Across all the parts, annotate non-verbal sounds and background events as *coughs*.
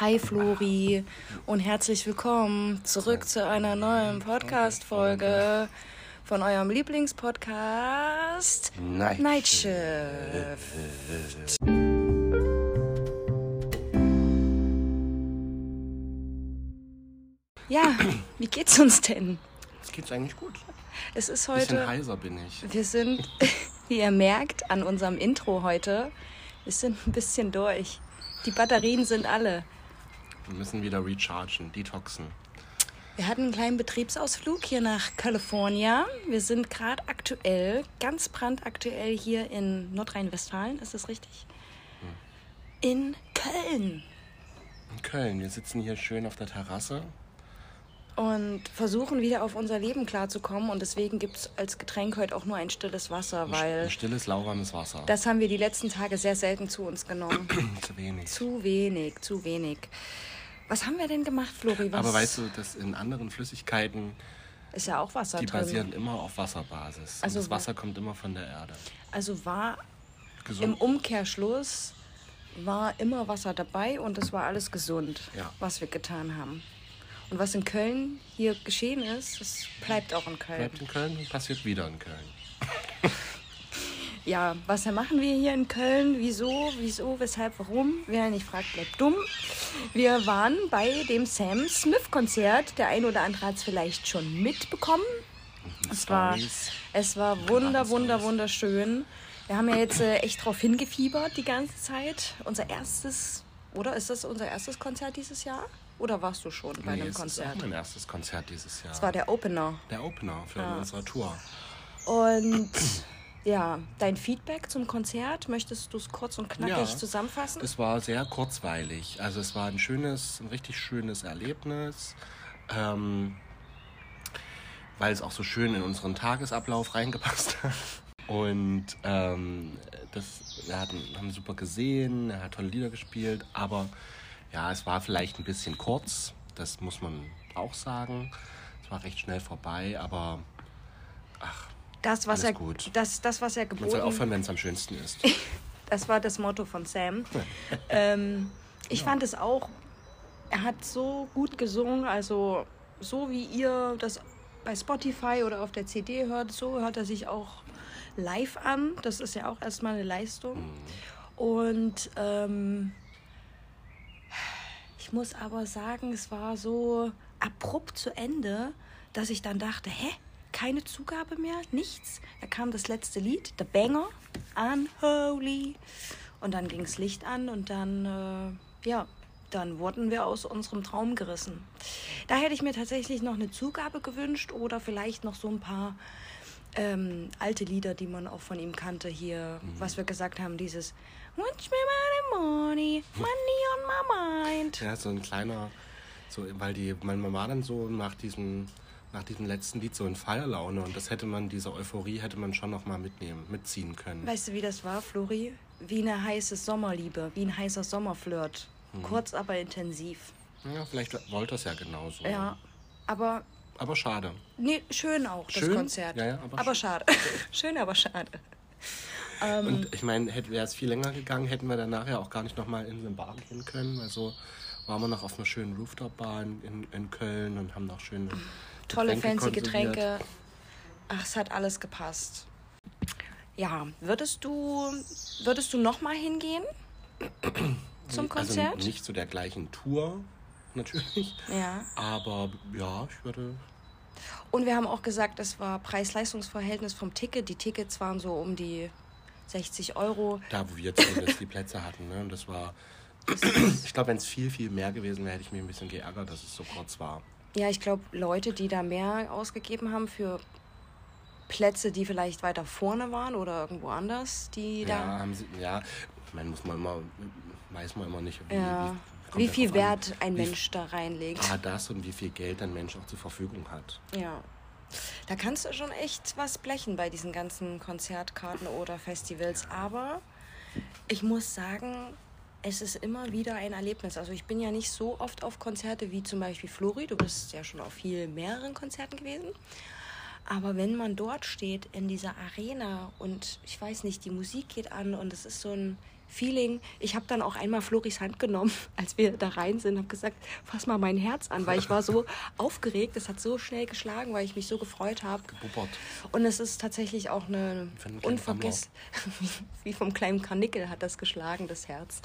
Hi Flori und herzlich willkommen zurück zu einer neuen Podcast-Folge von eurem Lieblingspodcast Night Night Shift. Ja, wie geht's uns denn? Es geht's eigentlich gut. Es ist Ein bisschen heute. heiser bin ich. Wir sind, *laughs* wie ihr merkt, an unserem Intro heute. Wir sind ein bisschen durch. Die Batterien sind alle. Wir müssen wieder rechargen, detoxen. Wir hatten einen kleinen Betriebsausflug hier nach California. Wir sind gerade aktuell, ganz brandaktuell hier in Nordrhein-Westfalen. Ist das richtig? In Köln. In Köln, wir sitzen hier schön auf der Terrasse. Und versuchen wieder auf unser Leben klarzukommen. Und deswegen gibt es als Getränk heute auch nur ein stilles Wasser, weil Ein stilles, lauwarmes Wasser. das haben wir die letzten Tage sehr selten zu uns genommen. *clears throat* Zu wenig. zu wenig, zu wenig. Was haben wir denn gemacht, Flori? Was Aber weißt du, dass in anderen Flüssigkeiten, ist ja auch Wasser die drin. basieren immer auf Wasserbasis. Also das Wasser kommt immer von der Erde. Also war im Gesund. Umkehrschluss war immer Wasser dabei und es war alles gesund, Ja. was wir getan haben. Und was in Köln hier geschehen ist, das bleibt auch in Köln. Bleibt in Köln und passiert wieder in Köln. *laughs* Ja, was machen wir hier in Köln? Wieso, wieso, weshalb, warum? Wer nicht fragt, bleibt dumm. Wir waren bei dem Sam Smith Konzert. Der ein oder andere hat es vielleicht schon mitbekommen. Es war, es war wunder, wunder, wunderschön. Wir haben ja jetzt äh, echt drauf hingefiebert die ganze Zeit. Unser erstes, oder ist das unser erstes Konzert dieses Jahr? Oder warst du schon bei Nee, einem es ist Konzert? auch mein erstes Konzert dieses Jahr. Das war der Opener. der Opener für unsere Tour. Und ja, dein Feedback zum Konzert, möchtest du es kurz und knackig Ja. zusammenfassen? Es war sehr kurzweilig. Also es war ein schönes, ein richtig schönes Erlebnis, ähm, weil es auch so schön in unseren Tagesablauf reingepasst hat. Und ähm, das, wir hatten, haben super gesehen, er hat tolle Lieder gespielt, aber ja, es war vielleicht ein bisschen kurz, das muss man auch sagen. Es war recht schnell vorbei, aber Das, was Alles er, gut. Das, das, was er man soll geboten aufhören, wenn es am schönsten ist. *laughs* Das war das Motto von Sam. *laughs* ähm, ich fand es auch, er hat so gut gesungen, also so wie ihr das bei Spotify oder auf der CD hört, so hört er sich auch live an. Das ist ja auch erstmal eine Leistung. Und ähm, ich muss aber sagen, es war so abrupt zu Ende, dass ich dann dachte, hä? Keine Zugabe mehr? Nichts? Da kam das letzte Lied, The Banger, Unholy. Und dann ging das Licht an und dann, äh, ja, dann wurden wir aus unserem Traum gerissen. Da hätte ich mir tatsächlich noch eine Zugabe gewünscht oder vielleicht noch so ein paar ähm, alte Lieder, die man auch von ihm kannte hier, was wir gesagt haben, dieses Watch me money, money, money on my mind. Ja, so ein kleiner, so, weil die, man war dann so nach diesem, nach diesem letzten Lied so in Feierlaune und das hätte man, diese Euphorie hätte man schon noch mal mitnehmen, mitziehen können. Weißt du, wie das war, Flori? Wie eine heiße Sommerliebe, wie ein heißer Sommerflirt. Kurz, aber intensiv. Ja, vielleicht wollte es ja genauso. Ja, aber Aber schade. nee, schön auch, das Schön? Konzert. Ja, ja, aber aber schade. *laughs* schön, aber schade. Ähm. Und ich meine, wäre es viel länger gegangen, hätten wir dann nachher auch gar nicht noch mal in eine Bar gehen können. Also waren wir noch auf einer schönen Rooftop-Bar in, in, in Köln und haben noch schöne Tolle, Getränke fancy. Getränke. Ach, es hat alles gepasst. Ja, würdest du, würdest du noch mal hingehen zum Konzert? Also nicht zu der gleichen Tour, natürlich. ja. Aber ja, ich würde Und wir haben auch gesagt, das war Preis-Leistungs-Verhältnis vom Ticket. Die Tickets waren so um die 60 Euro. Da, wo wir zumindest die Plätze hatten. Ne? Und das war. *clears throat* Ich glaube, wenn es viel, viel mehr gewesen wäre, hätte ich mich ein bisschen geärgert, dass es so kurz war. Ja, ich glaube, Leute, die da mehr ausgegeben haben für Plätze, die vielleicht weiter vorne waren oder irgendwo anders, die Ja, da. haben sie, ja, ich meine, muss man immer, weiß man immer nicht, wie, Ja. Wie ja viel drauf an, Wert ein wie Mensch da reinlegt. Ah, das und wie viel Geld ein Mensch auch zur Verfügung hat. Ja. Da kannst du schon echt was blechen bei diesen ganzen Konzertkarten oder Festivals. Aber ich muss sagen, es ist immer wieder ein Erlebnis. Also ich bin ja nicht so oft auf Konzerte wie zum Beispiel Flori. Du bist ja schon auf viel mehreren Konzerten gewesen. Aber wenn man dort steht in dieser Arena und ich weiß nicht, die Musik geht an und es ist so ein Feeling. Ich habe dann auch einmal Floris Hand genommen, *laughs* als wir da rein sind, habe gesagt, fass mal mein Herz an, weil ich war so *laughs* aufgeregt. Es hat so schnell geschlagen, weil ich mich so gefreut habe. Und es ist tatsächlich auch eine unvergessliche, *laughs* wie vom kleinen Karnickel hat das geschlagen, das Herz.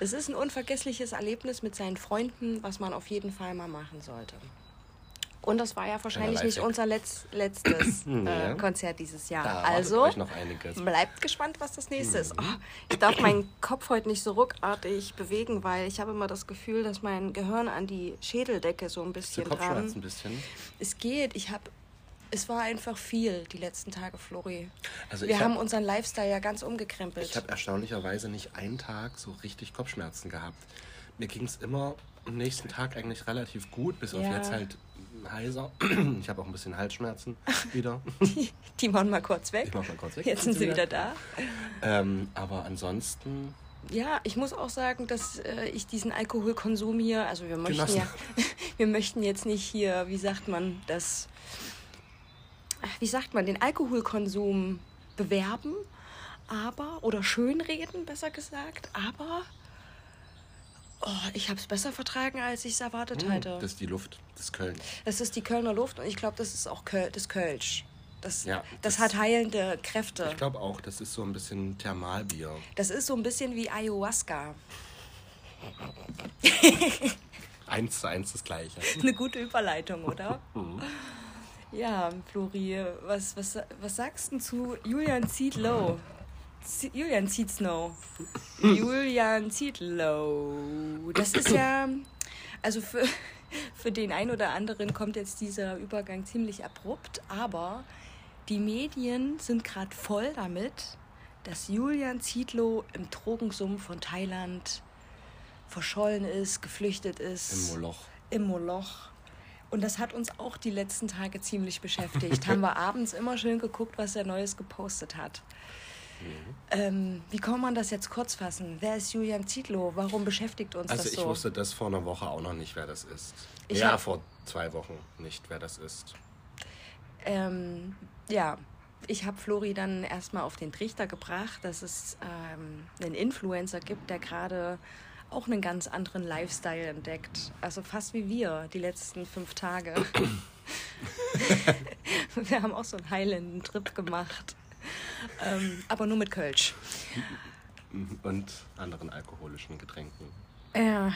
Es ist ein unvergessliches Erlebnis mit seinen Freunden, was man auf jeden Fall mal machen sollte. Und das war ja wahrscheinlich ja, nicht unser Letz letztes *clears throat* äh, Konzert dieses Jahr. Da also bleibt gespannt, was das nächste mhm. ist. Oh, ich darf meinen Kopf heute nicht so ruckartig bewegen, weil ich habe immer das Gefühl, dass mein Gehirn an die Schädeldecke so ein bisschen dran. ein bisschen. Es geht. Ich habe es war einfach viel die letzten Tage, Flori. Also Wir haben hab, unseren Lifestyle ja ganz umgekrempelt. Ich habe erstaunlicherweise nicht einen Tag so richtig Kopfschmerzen gehabt. Mir ging es immer am nächsten Tag eigentlich relativ gut, bis ja. auf jetzt halt heiser. *clears throat* Ich habe auch ein bisschen Halsschmerzen *laughs* wieder. Die, die waren mal kurz weg. Die waren mal kurz weg. Jetzt sind sie wieder da. Ähm, aber ansonsten. Ja, ich muss auch sagen, dass äh, ich diesen Alkoholkonsum hier, also wir möchten ja, *laughs* wir möchten jetzt nicht hier, wie sagt man, das, wie sagt man, den Alkoholkonsum bewerben, aber, oder schönreden, besser gesagt, aber Oh, ich habe es besser vertragen, als ich es erwartet hm, hatte. Das ist die Luft, das Köln. Das ist die Kölner Luft und ich glaube, das ist auch Köl das Kölsch. Das, ja, das, das hat heilende Kräfte. Ich glaube auch, das ist so ein bisschen Thermalbier. Das ist so ein bisschen wie Ayahuasca. *laughs* eins zu eins das Gleiche. *laughs* Eine gute Überleitung, oder? *laughs* Mhm. ja, Flori, was, was, was sagst du zu Julian Ziedlow? Julian Zietlow. Julian Zietlow. Das ist ja, also für, für den einen oder anderen kommt jetzt dieser Übergang ziemlich abrupt, aber die Medien sind gerade voll damit, dass Julian Zietlow im Drogensumpf von Thailand verschollen ist, geflüchtet ist. Im Moloch. Im Moloch. Und das hat uns auch die letzten Tage ziemlich beschäftigt. Haben wir *laughs* abends immer schön geguckt, was er Neues gepostet hat. Mhm. Ähm, wie kann man das jetzt kurz fassen? Wer ist Julian Zietlow? Warum beschäftigt uns also das so? Also ich wusste das vor einer Woche auch noch nicht, wer das ist. Ich ja, vor zwei Wochen nicht, wer das ist. Ähm, ja, ich habe Flori dann erstmal auf den Trichter gebracht, dass es ähm, einen Influencer gibt, der gerade auch einen ganz anderen Lifestyle entdeckt. Also fast wie wir die letzten fünf Tage. *coughs* *laughs* wir haben auch so einen heilenden Trip gemacht ähm, aber nur mit Kölsch. Und anderen alkoholischen Getränken. Ja,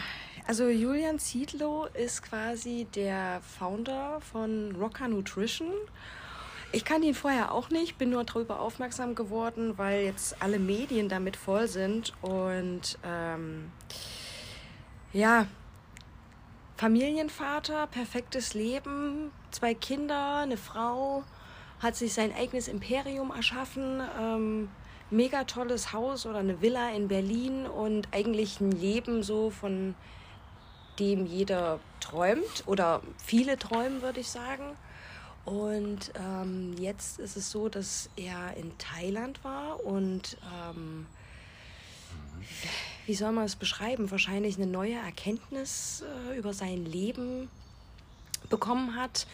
also Julian Ziedlow ist quasi der Founder von Rocker Nutrition. Ich kannte ihn vorher auch nicht, bin nur darüber aufmerksam geworden, weil jetzt alle Medien damit voll sind. Und ähm, ja, Familienvater, perfektes Leben, zwei Kinder, eine Frau, hat sich sein eigenes Imperium erschaffen. Ähm, mega tolles Haus oder eine Villa in Berlin und eigentlich ein Leben so, von dem jeder träumt oder viele träumen, würde ich sagen. Und ähm, jetzt ist es so, dass er in Thailand war und ähm, wie soll man es beschreiben? Wahrscheinlich eine neue Erkenntnis äh, über sein Leben bekommen hat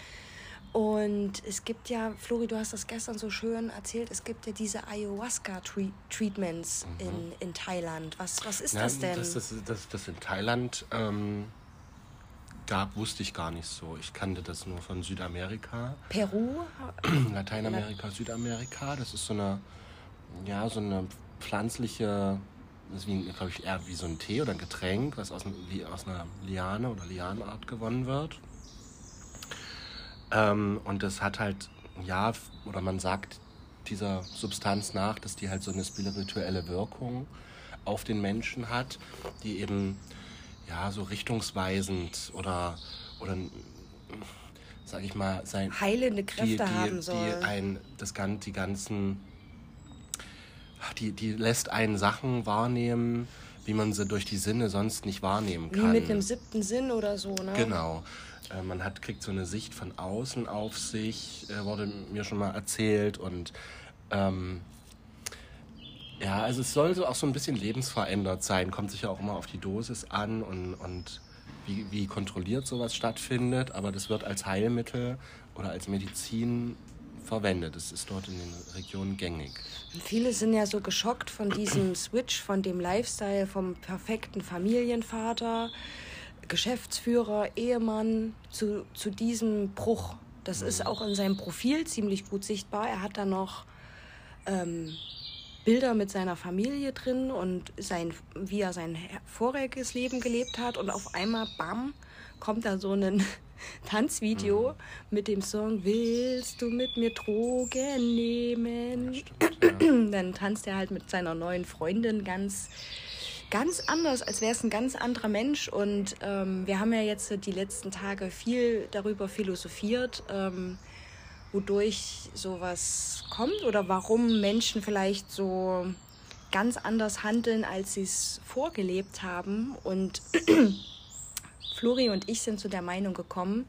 und es gibt ja, Flori, du hast das gestern so schön erzählt, es gibt ja diese Ayahuasca-Treatments mhm. in, in Thailand. Was, was ist ja, das denn? Dass das, das, das in Thailand ähm, gab, wusste ich gar nicht so. Ich kannte das nur von Südamerika. Peru? *clears throat* Lateinamerika, Südamerika. Das ist so eine, ja, so eine pflanzliche, das ist glaube ich, eher wie so ein Tee oder ein Getränk, was aus, wie aus einer Liane oder Lianenart gewonnen wird. Ähm, und das hat halt, ja, oder man sagt dieser Substanz nach, dass die halt so eine spirituelle Wirkung auf den Menschen hat, die eben ja so richtungsweisend oder oder sag ich mal sein heilende Kräfte die, die, haben soll. Die ein das ganze die ganzen die die lässt einen Sachen wahrnehmen, wie man sie durch die Sinne sonst nicht wahrnehmen kann. Wie mit einem siebten Sinn oder so, ne? Genau. Äh, man hat, kriegt so eine Sicht von außen auf sich, äh, wurde mir schon mal erzählt. Und ähm, ja, also es soll so auch so ein bisschen lebensverändert sein. Kommt sich ja auch immer auf die Dosis an und, und wie, wie kontrolliert sowas stattfindet. Aber das wird als Heilmittel oder als Medizin verwendet. Das ist dort in den Regionen gängig. Viele sind ja so geschockt von diesem Switch, von dem Lifestyle, vom perfekten Familienvater, Geschäftsführer, Ehemann zu, zu diesem Bruch. Das ist Mhm. auch in seinem Profil ziemlich gut sichtbar. Er hat da noch ähm, Bilder mit seiner Familie drin und sein, wie er sein voriges Leben gelebt hat. Und auf einmal, bam, kommt da so ein *laughs* Tanzvideo Mhm. mit dem Song Willst du mit mir Drogen nehmen? Stimmt, ja. *clears throat* Dann tanzt er halt mit seiner neuen Freundin ganz, ganz anders, als wäre es ein ganz anderer Mensch. Und ähm, wir haben ja jetzt die letzten Tage viel darüber philosophiert, ähm, wodurch sowas kommt oder warum Menschen vielleicht so ganz anders handeln, als sie es vorgelebt haben. Und *clears throat* Flori und ich sind zu der Meinung gekommen,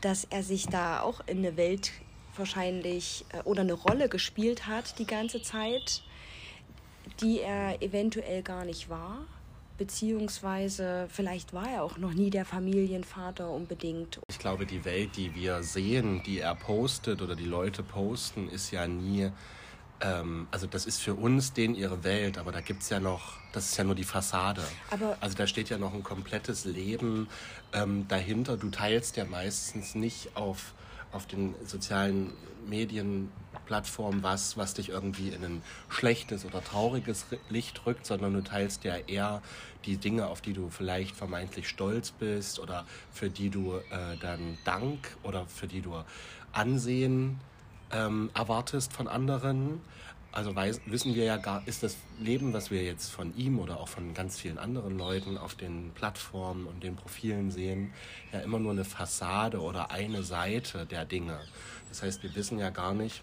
dass er sich da auch in eine Welt wahrscheinlich äh, oder eine Rolle gespielt hat die ganze Zeit, die er eventuell gar nicht war. Beziehungsweise vielleicht war er auch noch nie der Familienvater unbedingt. Ich glaube, die Welt, die wir sehen, die er postet oder die Leute posten, ist ja nie, ähm, also das ist für uns denen ihre Welt, aber da gibt es ja noch, das ist ja nur die Fassade. Aber- also da steht ja noch ein komplettes Leben ähm, dahinter. Du teilst ja meistens nicht auf, auf den sozialen Medienplattformen was, was dich irgendwie in ein schlechtes oder trauriges Licht rückt, sondern du teilst ja eher die Dinge, auf die du vielleicht vermeintlich stolz bist oder für die du äh, dann Dank oder für die du Ansehen ähm, erwartest von anderen. Also weiß, wissen wir ja gar, ist das Leben, was wir jetzt von ihm oder auch von ganz vielen anderen Leuten auf den Plattformen und den Profilen sehen, ja immer nur eine Fassade oder eine Seite der Dinge. Das heißt, wir wissen ja gar nicht,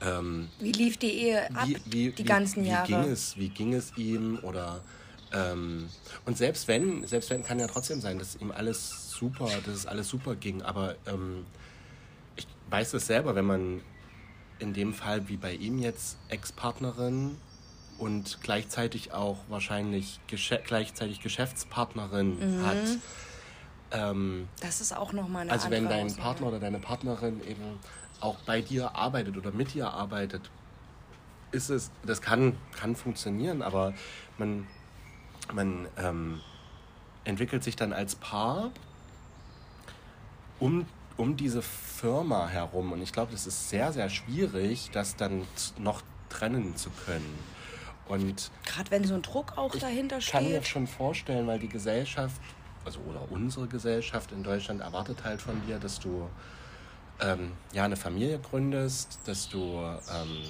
ähm, Wie lief die Ehe ab wie, wie, die wie, ganzen wie Jahre? Ging es, wie ging es ihm oder ähm, und selbst wenn, selbst wenn kann ja trotzdem sein, dass ihm alles super, dass es alles super ging, aber ähm, ich weiß es selber, wenn man in dem Fall wie bei ihm jetzt Ex-Partnerin und gleichzeitig auch wahrscheinlich Gesche gleichzeitig Geschäftspartnerin Mhm. hat. Ähm, Das ist auch nochmal eine also wenn dein. Partner oder deine Partnerin eben auch bei dir arbeitet oder mit dir arbeitet, ist es, das kann, kann funktionieren, aber man, man ähm, entwickelt sich dann als Paar um, um diese Firma herum. Und ich glaube, das ist sehr, sehr schwierig, das dann noch trennen zu können. Und Gerade wenn so ein Druck auch dahinter ich kann mir steht. schon vorstellen, weil die Gesellschaft, also oder unsere Gesellschaft in Deutschland erwartet halt von dir, dass du ähm, ja eine Familie gründest, dass du ähm,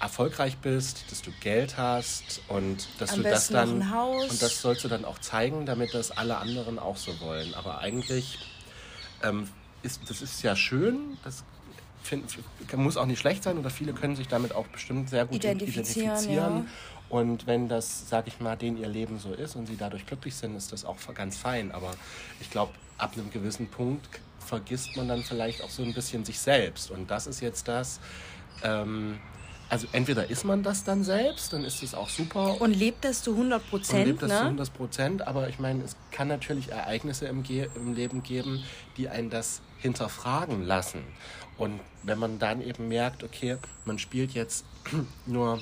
erfolgreich bist, dass du Geld hast und dass Am du das dann und das sollst du dann auch zeigen, damit das alle anderen auch so wollen. Aber eigentlich ähm, ist das ist ja schön, das find, muss auch nicht schlecht sein oder viele können sich damit auch bestimmt sehr gut Identifizieren, identifizieren. ja. Und wenn das, sag ich mal, denen ihr Leben so ist und sie dadurch glücklich sind, ist das auch ganz fein. Aber ich glaube, ab einem gewissen Punkt vergisst man dann vielleicht auch so ein bisschen sich selbst. Und das ist jetzt das. Ähm, also entweder ist man das dann selbst, dann ist es auch super. Und lebt das zu 100 und Prozent, lebt das zu ne? 100 Prozent. Aber ich meine, es kann natürlich Ereignisse im, Ge im Leben geben, die einen das hinterfragen lassen. Und wenn man dann eben merkt, okay, man spielt jetzt *clears throat* nur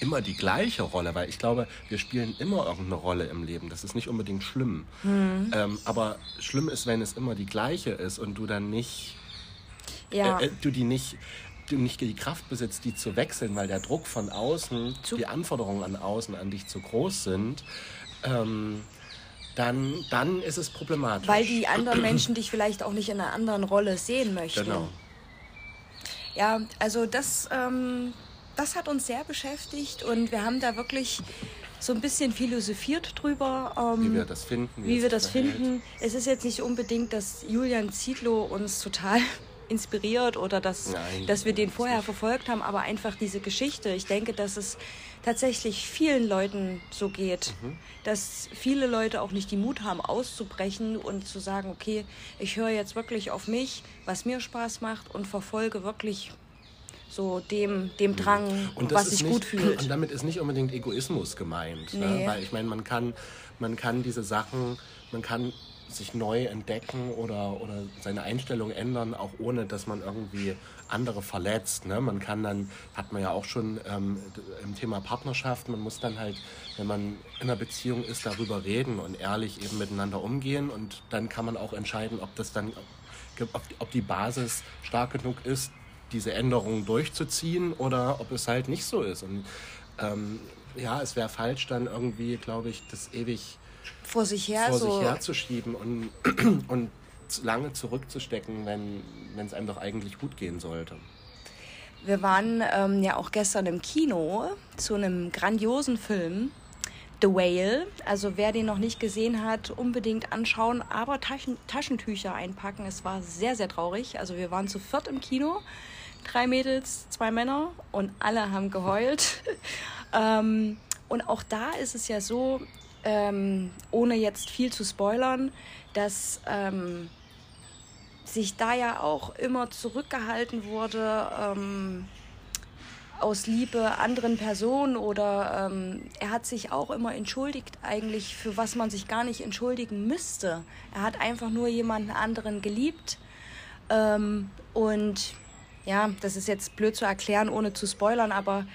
immer die gleiche Rolle, weil ich glaube, wir spielen immer irgendeine Rolle im Leben. Das ist nicht unbedingt schlimm. Mhm. Ähm, aber schlimm ist, wenn es immer die gleiche ist und du dann nicht, Ja. äh, äh, du die nicht, du nicht die Kraft besitzt, die zu wechseln, weil der Druck von außen, Zu- die Anforderungen an außen an dich zu groß sind. Ähm, dann, dann ist es problematisch. weil die anderen Menschen dich vielleicht auch nicht in einer anderen Rolle sehen möchten. Genau. Ja, also das, ähm, das hat uns sehr beschäftigt und wir haben da wirklich so ein bisschen philosophiert drüber. Ähm, Wie wir das finden. wie es wir das verhält. finden. Es ist jetzt nicht unbedingt, dass Julian Zietlow uns total *laughs* inspiriert oder dass, Nein, dass wir den vorher verfolgt haben, aber einfach diese Geschichte. Ich denke, dass es tatsächlich vielen Leuten so geht, Mhm. dass viele Leute auch nicht die Mut haben, auszubrechen und zu sagen, okay, ich höre jetzt wirklich auf mich, was mir Spaß macht und verfolge wirklich so dem, dem Drang, Mhm. Und das was sich gut fühlt. *clears throat* Und damit ist nicht unbedingt Egoismus gemeint. Ne? Nee. Weil ich meine, man kann, man kann diese Sachen, man kann sich neu entdecken oder, oder seine Einstellung ändern, auch ohne dass man irgendwie andere verletzt. Ne? Man kann dann, hat man ja auch schon ähm, im Thema Partnerschaft, man muss dann halt, wenn man in einer Beziehung ist, darüber reden und ehrlich eben miteinander umgehen und dann kann man auch entscheiden, ob das dann, ob, ob die Basis stark genug ist, diese Änderungen durchzuziehen oder ob es halt nicht so ist. Und ähm, ja, es wäre falsch, dann irgendwie, glaube ich, das ewig vor sich her vor so sich herzuschieben und, *clears throat* und lange zurückzustecken, wenn es einem doch eigentlich gut gehen sollte. Wir waren ähm, ja auch gestern im Kino zu einem grandiosen Film, The Whale. Also wer den noch nicht gesehen hat, unbedingt anschauen, aber Taschen, Taschentücher einpacken. Es war sehr, sehr traurig. Also wir waren zu viert im Kino, drei Mädels, zwei Männer und alle haben geheult. *laughs* ähm, und auch da ist es ja so, ähm, ohne jetzt viel zu spoilern, dass ähm, sich da ja auch immer zurückgehalten wurde ähm, aus Liebe anderen Personen oder ähm, er hat sich auch immer entschuldigt eigentlich für was man sich gar nicht entschuldigen müsste. Er hat einfach nur jemanden anderen geliebt ähm, und ja, das ist jetzt blöd zu erklären, ohne zu spoilern, aber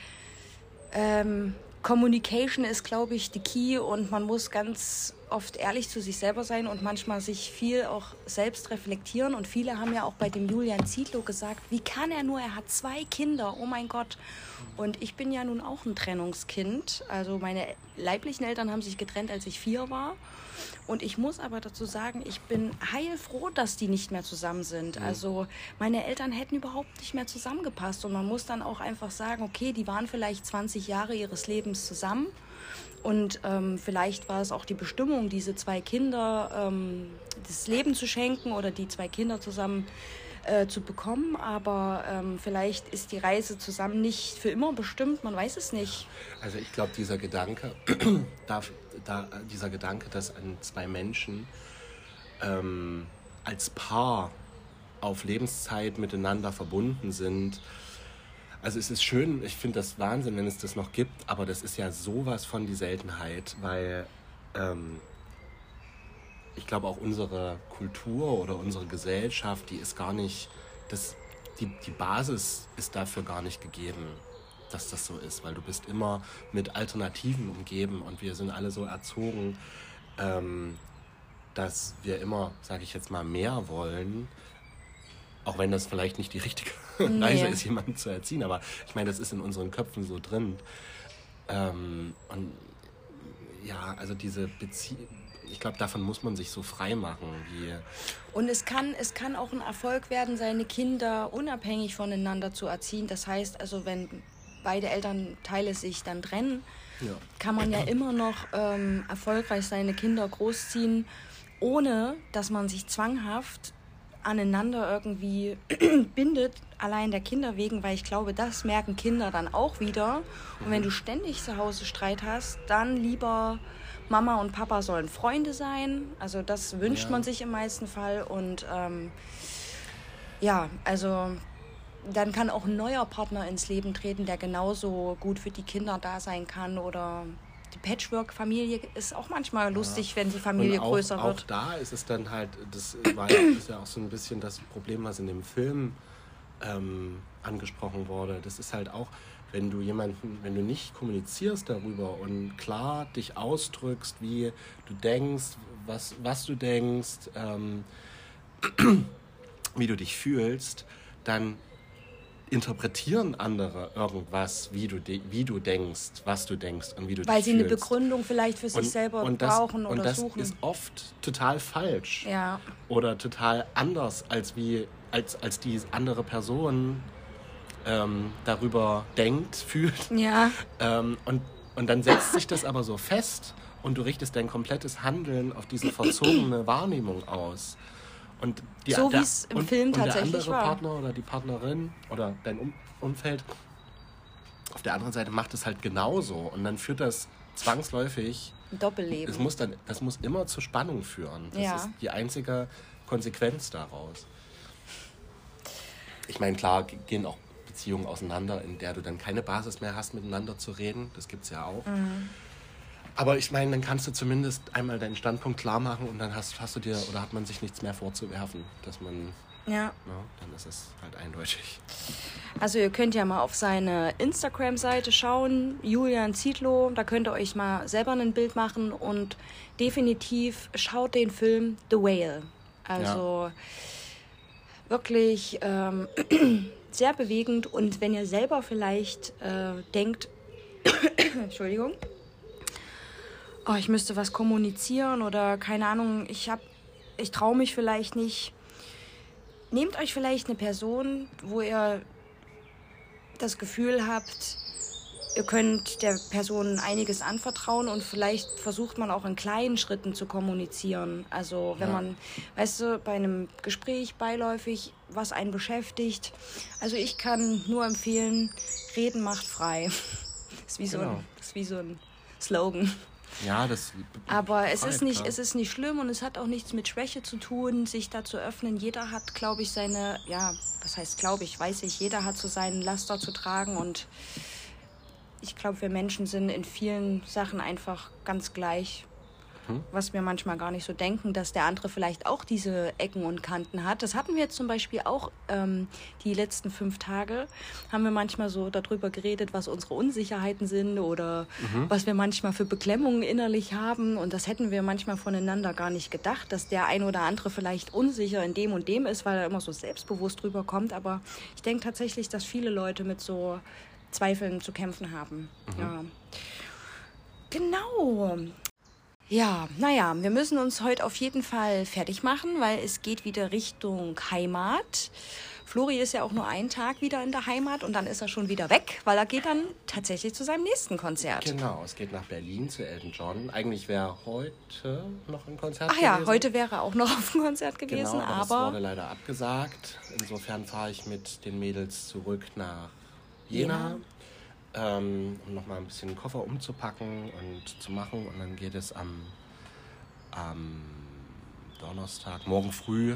ähm, Communication ist, glaube ich, die Key und man muss ganz oft ehrlich zu sich selber sein und manchmal sich viel auch selbst reflektieren. Und viele haben ja auch bei dem Julian Zietlow gesagt, wie kann er nur? Er hat zwei Kinder, oh mein Gott. Und ich bin ja nun auch ein Trennungskind. Also meine leiblichen Eltern haben sich getrennt, als ich vier war. Und ich muss aber dazu sagen, ich bin heilfroh, dass die nicht mehr zusammen sind. Also meine Eltern hätten überhaupt nicht mehr zusammengepasst. Und man muss dann auch einfach sagen, okay, die waren vielleicht 20 Jahre ihres Lebens zusammen. Und ähm, vielleicht war es auch die Bestimmung, diese zwei Kinder ähm, das Leben zu schenken oder die zwei Kinder zusammen äh, zu bekommen. Aber ähm, vielleicht ist die Reise zusammen nicht für immer bestimmt, man weiß es nicht. Also ich glaube, dieser Gedanke, *clears throat* darf, da, dieser Gedanke, dass an zwei Menschen ähm, als Paar auf Lebenszeit miteinander verbunden sind, also es ist schön, ich finde das Wahnsinn, wenn es das noch gibt, aber das ist ja sowas von die Seltenheit, weil ähm, ich glaube auch unsere Kultur oder unsere Gesellschaft, die ist gar nicht, das, die, die Basis ist dafür gar nicht gegeben, dass das so ist, weil du bist immer mit Alternativen umgeben und wir sind alle so erzogen, ähm, dass wir immer, sage ich jetzt mal, mehr wollen, auch wenn das vielleicht nicht die richtige *laughs* nee. Weise ist, jemanden zu erziehen. Aber ich meine, das ist in unseren Köpfen so drin. Ähm, und ja, also diese Beziehung, ich glaube, davon muss man sich so frei machen. Und es kann, es kann auch ein Erfolg werden, seine Kinder unabhängig voneinander zu erziehen. Das heißt, also wenn beide Elternteile sich dann trennen, ja. kann man ja immer noch ähm, erfolgreich seine Kinder großziehen, ohne dass man sich zwanghaft aneinander irgendwie *clears throat* bindet, allein der Kinder wegen, weil ich glaube, das merken Kinder dann auch wieder. Und wenn du ständig zu Hause Streit hast, dann lieber Mama und Papa sollen Freunde sein. Also das wünscht ja. man sich im meisten Fall. Und ähm, ja, also dann kann auch ein neuer Partner ins Leben treten, der genauso gut für die Kinder da sein kann oder die Patchwork-Familie ist auch manchmal lustig, ja. wenn die Familie auch, größer wird. Auch da ist es dann halt, das war ja, *coughs* ist ja auch so ein bisschen das Problem, was in dem Film ähm, angesprochen wurde. Das ist halt auch, wenn du jemanden, wenn du nicht kommunizierst darüber und klar dich ausdrückst, wie du denkst, was, was du denkst, ähm, *coughs* wie du dich fühlst, dann interpretieren andere irgendwas, wie du, wie du denkst, was du denkst und wie du Weil sie fühlst. eine Begründung vielleicht für sich und, selber und das, brauchen oder und das suchen. ist oft total falsch. Ja. Oder total anders, als, wie, als, als die andere Person ähm, darüber denkt, *laughs* fühlt. Ja. Ähm, und, und dann setzt sich das aber so fest und du richtest dein komplettes Handeln auf diese verzogene Wahrnehmung aus. Und die, so wie es im und, Film und tatsächlich der andere war. Partner oder die Partnerin oder dein um Umfeld auf der anderen Seite macht es halt genauso und dann führt das zwangsläufig Doppelleben. Das muss dann, das muss immer zur Spannung führen. Das ja. ist die einzige Konsequenz daraus. Ich meine, klar gehen auch Beziehungen auseinander, in der du dann keine Basis mehr hast, miteinander zu reden. Das gibt es ja auch. Mhm. Aber ich meine, dann kannst du zumindest einmal deinen Standpunkt klar machen und dann hast, hast du dir oder hat man sich nichts mehr vorzuwerfen, dass man Ja. Ja, dann ist es halt eindeutig. Also ihr könnt ja mal auf seine Instagram-Seite schauen, Julian Zietlow, da könnt ihr euch mal selber ein Bild machen und definitiv schaut den Film The Whale. Also wirklich ähm, *clears throat* sehr bewegend und wenn ihr selber vielleicht äh, denkt, *coughs* Entschuldigung, oh, ich müsste was kommunizieren oder keine Ahnung, ich habe, ich traue mich vielleicht nicht. Nehmt euch vielleicht eine Person, wo ihr das Gefühl habt, ihr könnt der Person einiges anvertrauen und vielleicht versucht man auch in kleinen Schritten zu kommunizieren. Also wenn Ja. man, weißt du, bei einem Gespräch beiläufig, was einen beschäftigt. Also ich kann nur empfehlen, reden macht frei. *laughs* Ist wie, so, Genau. ein, das ist wie so ein Slogan. Ja, das. Aber es ist nicht, klar. es ist nicht schlimm und es hat auch nichts mit Schwäche zu tun, sich da zu öffnen. Jeder hat, glaube ich, seine, ja, was heißt glaube ich, weiß ich, jeder hat so seinen Laster zu tragen und ich glaube, wir Menschen sind in vielen Sachen einfach ganz gleich. Mhm. Was wir manchmal gar nicht so denken, dass der andere vielleicht auch diese Ecken und Kanten hat. Das hatten wir jetzt zum Beispiel auch ähm, die letzten fünf Tage. Haben wir manchmal so darüber geredet, was unsere Unsicherheiten sind oder was wir manchmal für Beklemmungen innerlich haben. Und das hätten wir manchmal voneinander gar nicht gedacht, dass der ein oder andere vielleicht unsicher in dem und dem ist, weil er immer so selbstbewusst rüberkommt. Aber ich denke tatsächlich, dass viele Leute mit so Zweifeln zu kämpfen haben. Ja. Genau. Ja, naja, wir müssen uns heute auf jeden Fall fertig machen, weil es geht wieder Richtung Heimat. Flori ist ja auch nur einen Tag wieder in der Heimat und dann ist er schon wieder weg, weil er geht dann tatsächlich zu seinem nächsten Konzert. Genau, es geht nach Berlin zu Elton John. Eigentlich wäre heute noch ein Konzert Ach ja, gewesen. heute wäre er auch noch *laughs* auf dem Konzert gewesen, Genau, aber, das aber wurde leider abgesagt. Insofern fahre ich mit den Mädels zurück nach Jena, ähm, um nochmal ein bisschen den Koffer umzupacken und zu machen. Und dann geht es am, am Donnerstag, morgen früh,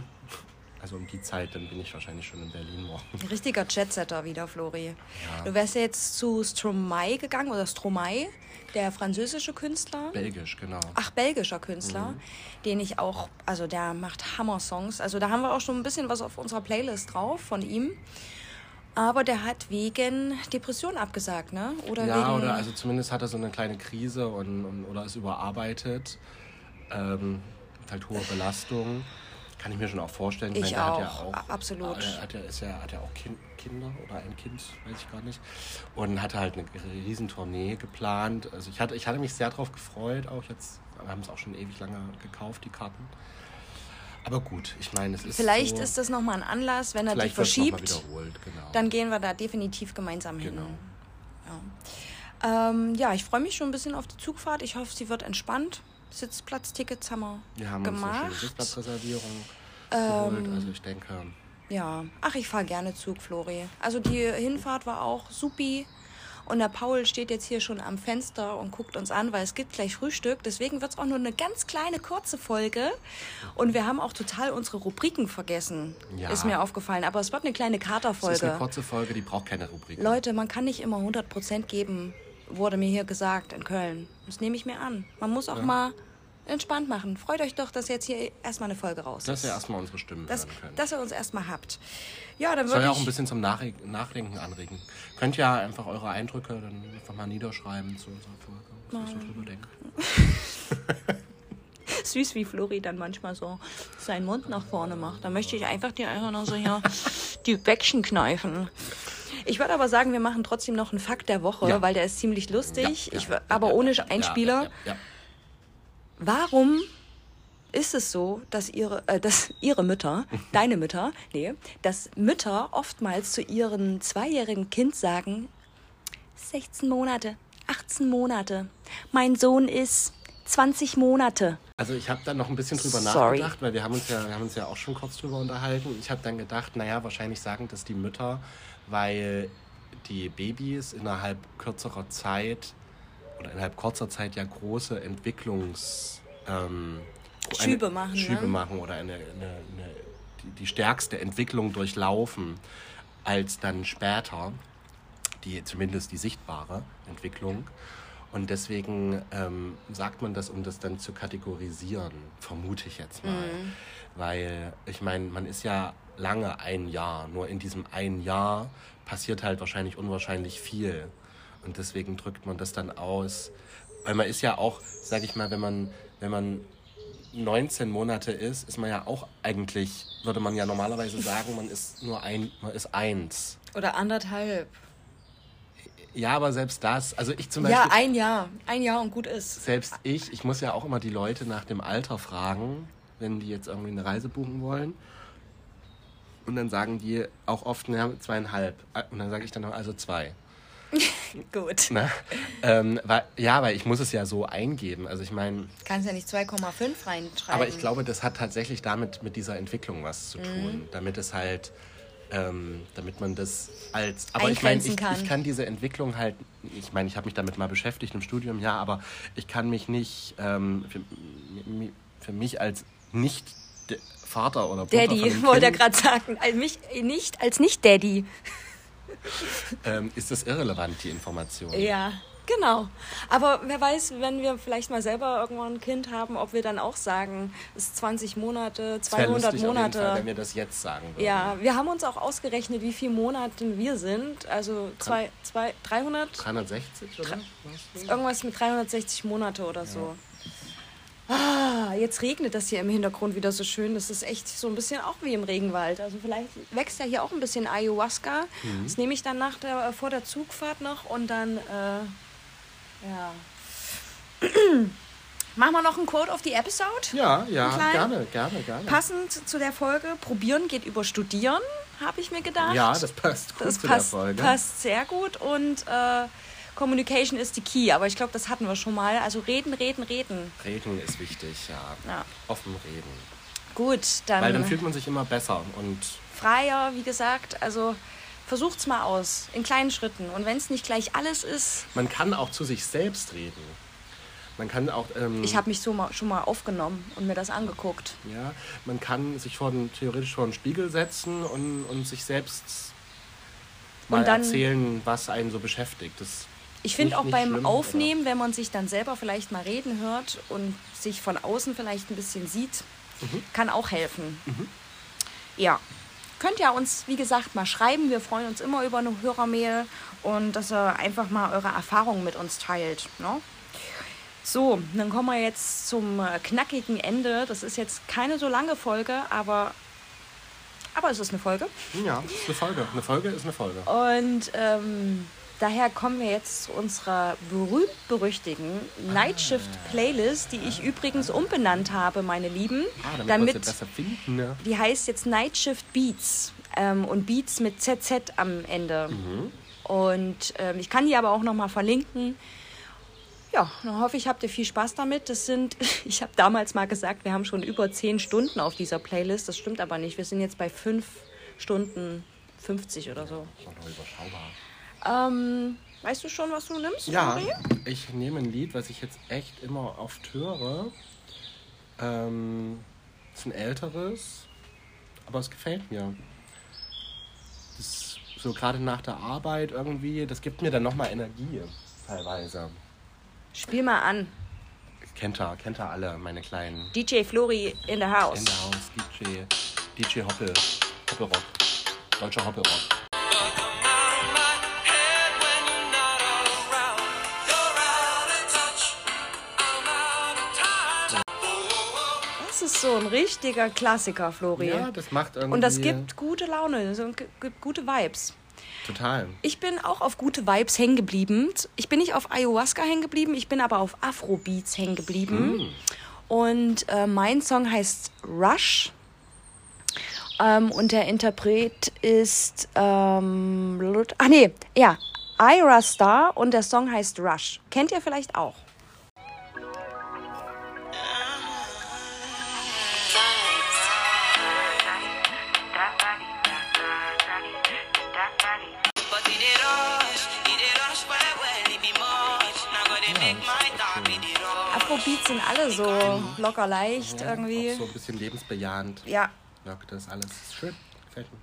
also um die Zeit, dann bin ich wahrscheinlich schon in Berlin morgen. ein richtiger Jetsetter wieder, Flori. Du wärst ja jetzt zu Stromae gegangen oder Stromae, der französische Künstler. Belgisch, genau. Ach, belgischer Künstler, den ich auch, also der macht Hammer-Songs. Also da haben wir auch schon ein bisschen was auf unserer Playlist drauf von ihm. Aber der hat wegen Depression abgesagt, ne? Oder Ja, wegen. oder also zumindest hat er so eine kleine Krise und, und oder ist überarbeitet. Ähm, halt hohe Belastung. Kann ich mir schon auch vorstellen. Ich der Hat ja auch, auch absolut. Er hat ja, ist ja, hat ja auch kind, Kinder oder ein Kind, weiß ich gar nicht. Und hatte halt eine riesen Tournee geplant. Also ich hatte, ich hatte mich sehr darauf gefreut, auch jetzt. Wir haben es auch schon ewig lange gekauft, die Karten. Aber gut, ich meine, es ist Vielleicht so, ist das nochmal ein Anlass, wenn er die verschiebt. genau. Dann gehen wir da definitiv gemeinsam hin. Genau. Ja, ähm, ja ich freue mich schon ein bisschen auf die Zugfahrt. Ich hoffe, sie wird entspannt. Sitzplatztickets haben wir, Wir haben uns eine gemacht. Sitzplatzreservierung Ähm, geholt. Also ich denke, Ja, ach, ich fahre gerne Zug, Flori. Also die Hinfahrt war auch supi. Und der Paul steht jetzt hier schon am Fenster und guckt uns an, weil es gibt gleich Frühstück. Deswegen wird es auch nur eine ganz kleine, kurze Folge. Und wir haben auch total unsere Rubriken vergessen. Ja. Ist mir aufgefallen. Aber es wird eine kleine es ist eine Katerfolge. kurze Folge, die braucht keine Rubrik. Leute, man kann nicht immer 100% geben, wurde mir hier gesagt in Köln. Das nehme ich mir an. Man muss auch mal entspannt machen. Freut euch doch, dass jetzt hier erstmal eine Folge raus Dass ist. wir erstmal unsere Stimmen dass, hören können. dass ihr uns erstmal habt. Ja, dann Soll ja auch ein ich... bisschen zum Nachre Nachdenken anregen. Könnt ja einfach eure Eindrücke dann einfach mal niederschreiben zu unserer Folge, was ihr so drüber denkt. *laughs* süß, wie Flori dann manchmal so seinen Mund nach vorne macht. Da möchte ich einfach dir einfach noch so hier *laughs* die Bäckchen kneifen. Ich würde aber sagen, wir machen trotzdem noch einen Fakt der Woche, Ja. weil der ist ziemlich lustig. Ja, ich, ja, wür- aber ohne Einspieler. Ja. Warum ist es so, dass ihre, äh, dass *laughs* ihre Mütter, deine Mütter, nee, dass Mütter oftmals zu ihrem zweijährigen Kind sagen, 16 Monate, 18 Monate, mein Sohn ist 20 Monate. Also ich habe dann noch ein bisschen drüber Sorry. nachgedacht, weil wir haben uns ja, wir haben uns ja auch schon kurz drüber unterhalten. Ich habe dann gedacht, naja, wahrscheinlich sagen das die Mütter, weil die Babys innerhalb kürzerer Zeit oder innerhalb kurzer Zeit ja große Entwicklungs ähm, Schübe machen, Schübe ne? machen oder eine, eine, eine, die, stärkste Entwicklung durchlaufen als dann später die zumindest die sichtbare Entwicklung. Und deswegen ähm, sagt man das, um das dann zu kategorisieren, vermute ich jetzt mal. Weil ich meine, man ist ja lange ein Jahr, nur in diesem ein Jahr passiert halt wahrscheinlich unwahrscheinlich viel. Und deswegen drückt man das dann aus. Weil man ist ja auch, sag ich mal, wenn man, wenn man 19 Monate ist, ist man ja auch eigentlich, würde man ja normalerweise sagen, man ist nur ein, man ist eins. Oder anderthalb. Ja, aber selbst das, also ich zum Beispiel, Ja, ein Jahr. Ein Jahr und gut ist. selbst ich, ich muss ja auch immer die Leute nach dem Alter fragen, wenn die jetzt irgendwie eine Reise buchen wollen. Und dann sagen die auch oft, naja, zweieinhalb. Und dann sage ich dann noch, also zwei. *laughs* Gut. Ne? ähm, weil, ja, weil ich muss es ja so eingeben. Also ich meine, Kannst ja nicht 2,5 reinschreiben. aber ich glaube, das hat tatsächlich damit mit dieser Entwicklung was zu Mhm. tun. Damit es halt, ähm, damit man das als. Aber ich meine, ich, kann. ich kann diese Entwicklung halt, ich meine, ich habe mich damit mal beschäftigt im Studium, ja, aber ich kann mich nicht ähm, für, für mich als nicht Vater oder von Daddy, wollte er gerade sagen. Als mich, nicht, als nicht Daddy. *laughs* ähm, ist das irrelevant, die Information. Ja, genau. Aber wer weiß, wenn wir vielleicht mal selber irgendwann ein Kind haben, ob wir dann auch sagen, es ist 20 Monate, Das wäre 200 lustig auf jeden Monate. Fall, wenn wir das jetzt sagen würden. ja, wir haben uns auch ausgerechnet, wie viele Monate wir sind. Also zwei, zwei, 300, 360 oder? was? irgendwas mit 360 Monate oder so. Ah, jetzt regnet das hier im Hintergrund wieder so schön. Das ist echt so ein bisschen auch wie im Regenwald. Also vielleicht wächst ja hier auch ein bisschen Ayahuasca. Mhm. Das nehme ich dann nach der, vor der Zugfahrt noch und dann, äh, ja. *clears throat* Machen wir noch ein Quote auf die Episode? Ja, ja, gerne, gerne, gerne. Passend zu der Folge, probieren geht über studieren, habe ich mir gedacht. Ja, das passt gut das zu passt, der Folge. passt sehr gut und äh, Communication ist die Key, aber ich glaube, das hatten wir schon mal. Also reden, reden, reden. Reden ist wichtig, ja. Ja. Offen reden. Gut, dann, Weil dann fühlt man sich immer besser und freier, wie gesagt. Also versucht's mal aus, in kleinen Schritten. Und wenn es nicht gleich alles ist, man kann auch zu sich selbst reden. Man kann auch, ähm, ich habe mich so mal, schon mal aufgenommen und mir das angeguckt. ja, man kann sich vor den, theoretisch vor den Spiegel setzen und, und sich selbst mal dann- erzählen, was einen so beschäftigt. Das Ich finde auch beim schlimm, Aufnehmen, wenn man sich dann selber vielleicht mal reden hört und sich von außen vielleicht ein bisschen sieht, Mhm. kann auch helfen. Ja. Könnt ihr uns, wie gesagt, mal schreiben. Wir freuen uns immer über eine Hörermail und dass ihr einfach mal eure Erfahrungen mit uns teilt. Ne? So, dann kommen wir jetzt zum äh, knackigen Ende. Das ist jetzt keine so lange Folge, aber, aber es ist eine Folge. Oder? Ja, ist eine Folge. Eine Folge ist eine Folge. Und ähm, daher kommen wir jetzt zu unserer berühmt-berüchtigen Nightshift-Playlist, die ich übrigens umbenannt habe, meine Lieben. Ah, damit, damit wir besser finden. Ne? die heißt jetzt Nightshift Beats ähm, und Beats mit ZZ am Ende. Und ähm, ich kann die aber auch nochmal verlinken. Ja, dann hoffe ich, habt ihr viel Spaß damit. Das sind, *laughs* ich habe damals mal gesagt, wir haben schon über 10 Stunden auf dieser Playlist. Das stimmt aber nicht. Wir sind jetzt bei 5 Stunden 50 oder so. Ist auch noch überschaubar. Ähm, weißt du schon, was du nimmst? Ja, Flori? ich nehme ein Lied, was ich jetzt echt immer oft höre. Ähm, ist ein älteres, aber es gefällt mir. Das so gerade nach der Arbeit irgendwie, das gibt mir dann nochmal Energie teilweise. Spiel mal an. Kennt ihr, kennt ihr alle, meine kleinen DJ Flori in the house. in der Haus, DJ, DJ Hoppel, Hoppelrock, deutscher Hoppelrock. So ein richtiger Klassiker, Flori. Ja, das macht irgendwie... Und das gibt gute Laune, so, gibt gute Vibes. Total. Ich bin auch auf gute Vibes hängen geblieben. Ich bin nicht auf Ayahuasca hängen geblieben, ich bin aber auf Afrobeats hängen geblieben. Und äh, mein Song heißt Rush. Ähm, und der Interpret ist. Ähm, ach nee, ja, Ira Star und der Song heißt Rush. Kennt ihr vielleicht auch? Sind alle so locker leicht irgendwie. Auch so ein bisschen lebensbejahend. Ja, Wirkt das alles. Schön. Gefällt mir.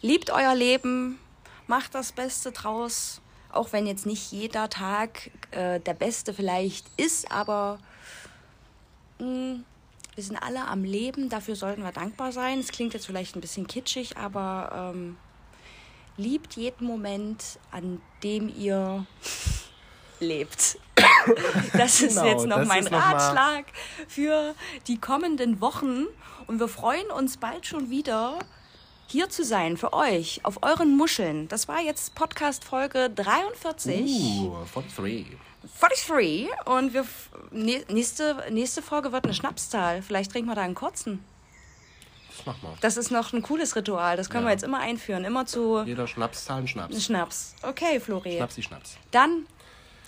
liebt euer Leben, macht das Beste draus, Auch wenn jetzt nicht jeder Tag äh, der beste vielleicht ist, aber mh, wir sind alle am Leben, dafür sollten wir dankbar sein. Es klingt jetzt vielleicht ein bisschen kitschig, aber ähm, liebt jeden Moment, an dem ihr *laughs* lebt. *laughs* Das ist Genau, jetzt noch mein ist noch Ratschlag für die kommenden Wochen. Und wir freuen uns bald schon wieder hier zu sein für euch auf euren Muscheln. Das war jetzt Podcast Folge 43. Uh, 43. 43 und wir nächste nächste Folge wird eine Schnapszahl. Vielleicht trinken wir da einen kurzen. Das machen wir. Das ist noch ein cooles Ritual. Das können wir Ja. jetzt immer einführen, immer zu Jeder Schnaps zahlen Schnaps. Schnaps. Okay, Flori. Schnapsi Schnaps. Dann